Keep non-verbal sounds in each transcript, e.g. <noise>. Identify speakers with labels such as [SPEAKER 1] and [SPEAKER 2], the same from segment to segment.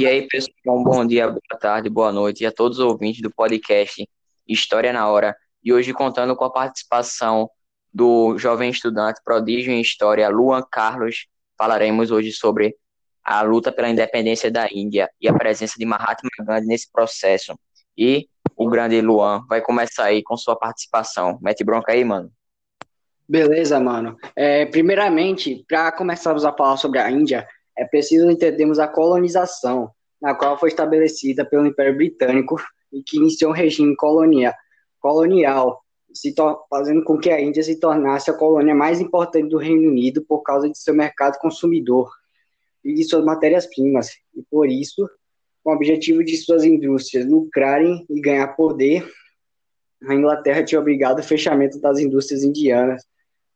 [SPEAKER 1] E aí, pessoal, bom dia, boa tarde, boa noite e a todos os ouvintes do podcast História na Hora. E hoje contando com a participação do jovem estudante prodígio em História, Luan Carlos. Falaremos hoje sobre a luta pela independência da Índia e a presença de Mahatma Gandhi nesse processo. E o grande Luan vai começar aí com sua participação. Mete bronca aí, mano.
[SPEAKER 2] Beleza, mano. É, primeiramente, para começarmos a falar sobre a Índia, é preciso entendermos a colonização, na qual foi estabelecida pelo Império Britânico e que iniciou um regime colonial, colonial fazendo com que a Índia se tornasse a colônia mais importante do Reino Unido por causa de seu mercado consumidor e de suas matérias-primas, e por isso, com o objetivo de suas indústrias lucrarem e ganhar poder, a Inglaterra tinha obrigado o fechamento das indústrias indianas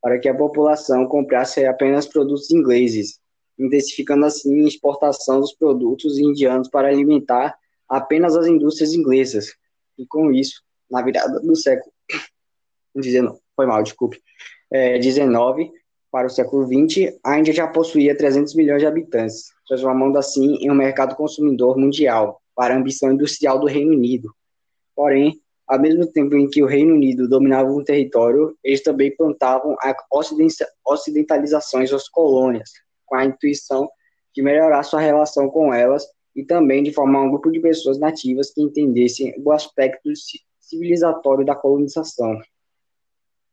[SPEAKER 2] para que a população comprasse apenas produtos ingleses intensificando assim a exportação dos produtos indianos para alimentar apenas as indústrias inglesas. E com isso, na virada do século <coughs> 19, foi mal, desculpe, é, 19 para o século 20, a Índia já possuía 300 milhões de habitantes, transformando assim em um mercado consumidor mundial para a ambição industrial do Reino Unido. Porém, ao mesmo tempo em que o Reino Unido dominava um território, eles também plantavam a ocidentalização em suas colônias, com a intuição de melhorar sua relação com elas e também de formar um grupo de pessoas nativas que entendessem o aspecto civilizatório da colonização,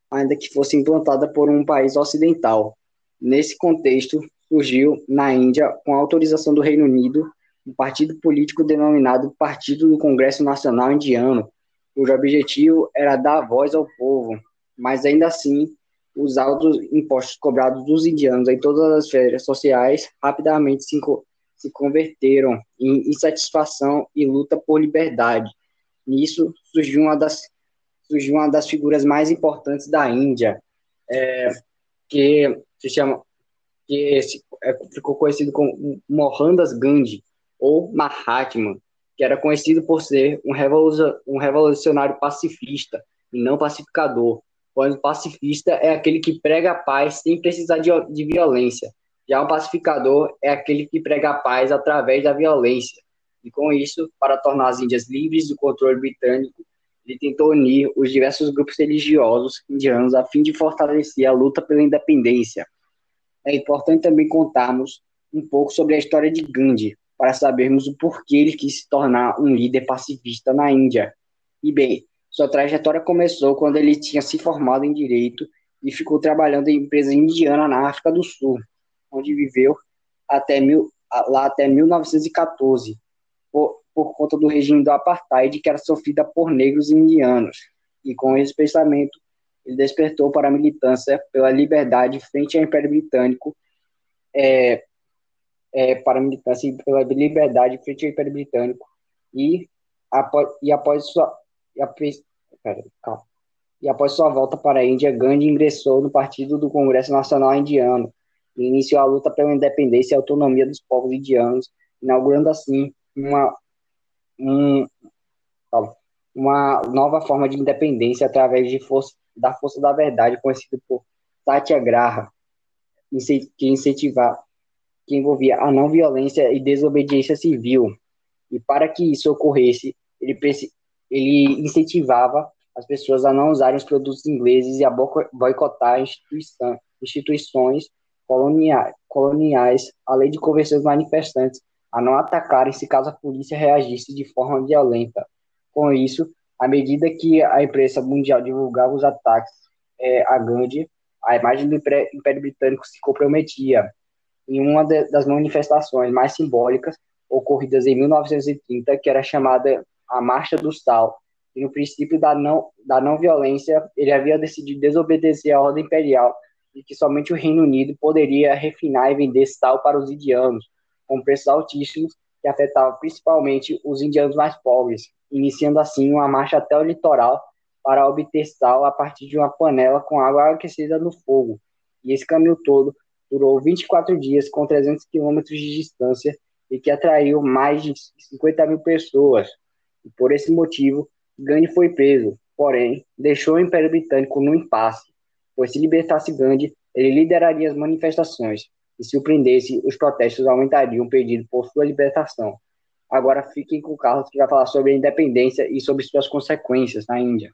[SPEAKER 2] ainda que fosse implantada por um país ocidental. Nesse contexto, surgiu na Índia, com autorização do Reino Unido, um partido político denominado Partido do Congresso Nacional Indiano, cujo objetivo era dar voz ao povo, mas ainda assim os altos impostos cobrados dos indianos em todas as férias sociais rapidamente se, se converteram em insatisfação e luta por liberdade. Nisso surgiu uma das, surgiu uma das figuras mais importantes da Índia, é, que se chama que se, é, ficou conhecido como Mohandas Gandhi ou Mahatma, que era conhecido por ser um, um revolucionário pacifista e não pacificador pois pacifista é aquele que prega a paz sem precisar de, de violência. Já o pacificador é aquele que prega a paz através da violência. E com isso, para tornar as Índias livres do controle britânico, ele tentou unir os diversos grupos religiosos indianos a fim de fortalecer a luta pela independência. É importante também contarmos um pouco sobre a história de Gandhi, para sabermos o porquê ele quis se tornar um líder pacifista na Índia. E bem, sua trajetória começou quando ele tinha se formado em direito e ficou trabalhando em empresa indiana na África do Sul, onde viveu até mil, lá até 1914, por, por conta do regime do apartheid que era sofrida por negros indianos. E com esse pensamento, ele despertou para a militância pela liberdade frente ao Império Britânico, é, é, para a militância pela liberdade frente ao Império Britânico e após, e após sua e, Pera, e após sua volta para a Índia, Gandhi ingressou no Partido do Congresso Nacional Indiano e iniciou a luta pela independência e autonomia dos povos indianos, inaugurando assim uma, um, uma nova forma de independência através de força, da força da verdade, conhecido por Satyagraha, que incentivar, que envolvia a não violência e desobediência civil. E para que isso ocorresse, ele, ele incentivava as pessoas a não usarem os produtos ingleses e a boicotar instituições coloniais, além de convencer os manifestantes a não atacarem se caso a polícia reagisse de forma violenta. Com isso, à medida que a imprensa mundial divulgava os ataques é, a Gandhi, a imagem do Império Britânico se comprometia. Em uma das manifestações mais simbólicas ocorridas em 1930, que era chamada a Marcha do Sal, e no princípio da não, da não violência, ele havia decidido desobedecer a ordem imperial de que somente o Reino Unido poderia refinar e vender sal para os indianos, com preços altíssimos que afetavam principalmente os indianos mais pobres, iniciando assim uma marcha até o litoral para obter sal a partir de uma panela com água aquecida no fogo. E esse caminho todo durou 24 dias com 300 quilômetros de distância e que atraiu mais de 50 mil pessoas, e por esse motivo, Gandhi foi preso, porém, deixou o Império Britânico no impasse, pois se libertasse Gandhi, ele lideraria as manifestações, e se o prendesse, os protestos aumentariam o pedido por sua libertação. Agora fiquem com o Carlos, que vai falar sobre a independência e sobre suas consequências na Índia.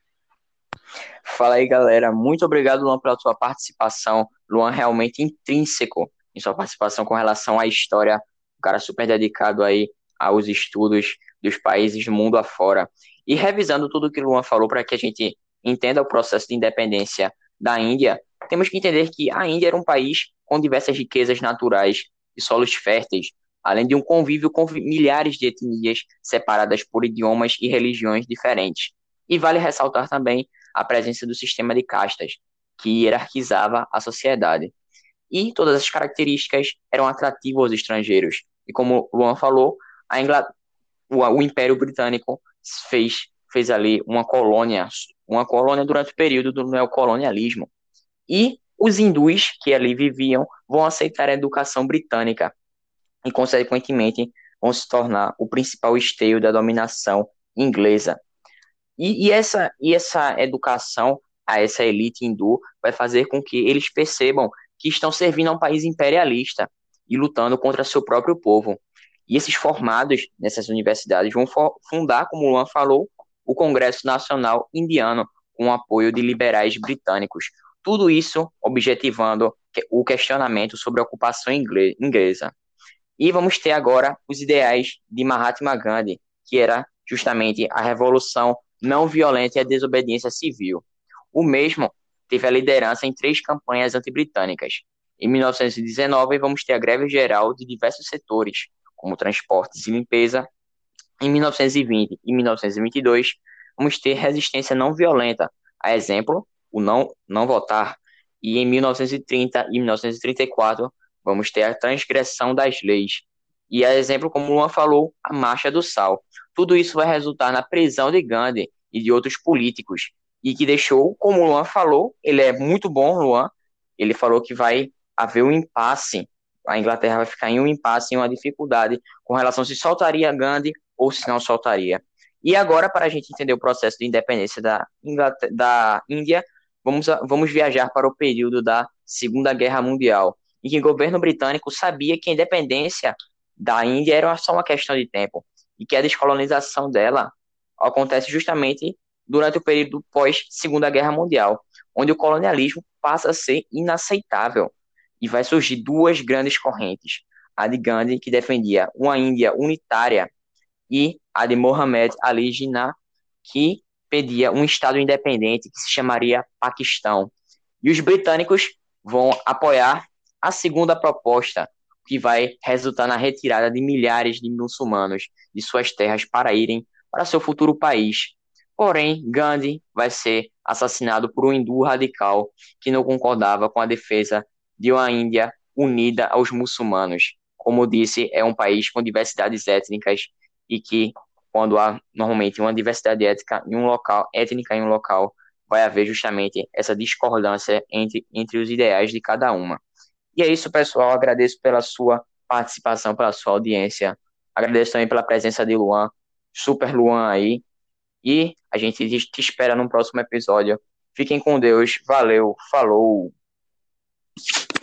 [SPEAKER 1] Fala aí, galera. Muito obrigado, Luan, pela sua participação. Luan, realmente intrínseco em sua participação com relação à história. Um cara super dedicado aí aos estudos dos países do mundo afora. E revisando tudo que o Luan falou para que a gente entenda o processo de independência da Índia, temos que entender que a Índia era um país com diversas riquezas naturais e solos férteis, além de um convívio com milhares de etnias separadas por idiomas e religiões diferentes. E vale ressaltar também a presença do sistema de castas, que hierarquizava a sociedade. E todas as características eram atrativas aos estrangeiros. E como Luan falou, a Inglaterra, o, o Império Britânico fez, fez ali uma colônia, uma colônia durante o período do neocolonialismo. E os hindus que ali viviam vão aceitar a educação britânica, e, consequentemente, vão se tornar o principal esteio da dominação inglesa. E, e, essa, e essa educação a essa elite hindu vai fazer com que eles percebam que estão servindo a um país imperialista e lutando contra seu próprio povo. E esses formados nessas universidades vão fundar, como o Luan falou, o Congresso Nacional Indiano, com apoio de liberais britânicos. Tudo isso objetivando o questionamento sobre a ocupação inglesa. E vamos ter agora os ideais de Mahatma Gandhi, que era justamente a revolução não violenta e a desobediência civil. O mesmo teve a liderança em três campanhas antibritânicas. Em 1919, vamos ter a greve geral de diversos setores, como transportes e limpeza. Em 1920 e 1922, vamos ter resistência não violenta, a exemplo, o não, não votar. E em 1930 e 1934, vamos ter a transgressão das leis. E a exemplo, como Luan falou, a marcha do sal. Tudo isso vai resultar na prisão de Gandhi e de outros políticos. E que deixou, como Luan falou, ele é muito bom, Luan. Ele falou que vai haver um impasse. A Inglaterra vai ficar em um impasse, em uma dificuldade com relação se soltaria Gandhi ou se não soltaria. E agora, para a gente entender o processo de independência da, da Índia, vamos, vamos viajar para o período da Segunda Guerra Mundial e que o governo britânico sabia que a independência da Índia era só uma questão de tempo e que a descolonização dela acontece justamente durante o período pós Segunda Guerra Mundial, onde o colonialismo passa a ser inaceitável e vai surgir duas grandes correntes, a de Gandhi que defendia uma Índia unitária e a de Mohammed Ali Jinnah que pedia um estado independente que se chamaria Paquistão. E os britânicos vão apoiar a segunda proposta, que vai resultar na retirada de milhares de muçulmanos de suas terras para irem para seu futuro país. Porém, Gandhi vai ser assassinado por um hindu radical que não concordava com a defesa de uma Índia unida aos muçulmanos. Como disse, é um país com diversidades étnicas e que, quando há normalmente uma diversidade étnica em um local, étnica em um local, vai haver justamente essa discordância entre, entre os ideais de cada uma. E é isso, pessoal. Agradeço pela sua participação, pela sua audiência. Agradeço também pela presença de Luan, super Luan aí. E a gente te espera no próximo episódio. Fiquem com Deus. Valeu. Falou.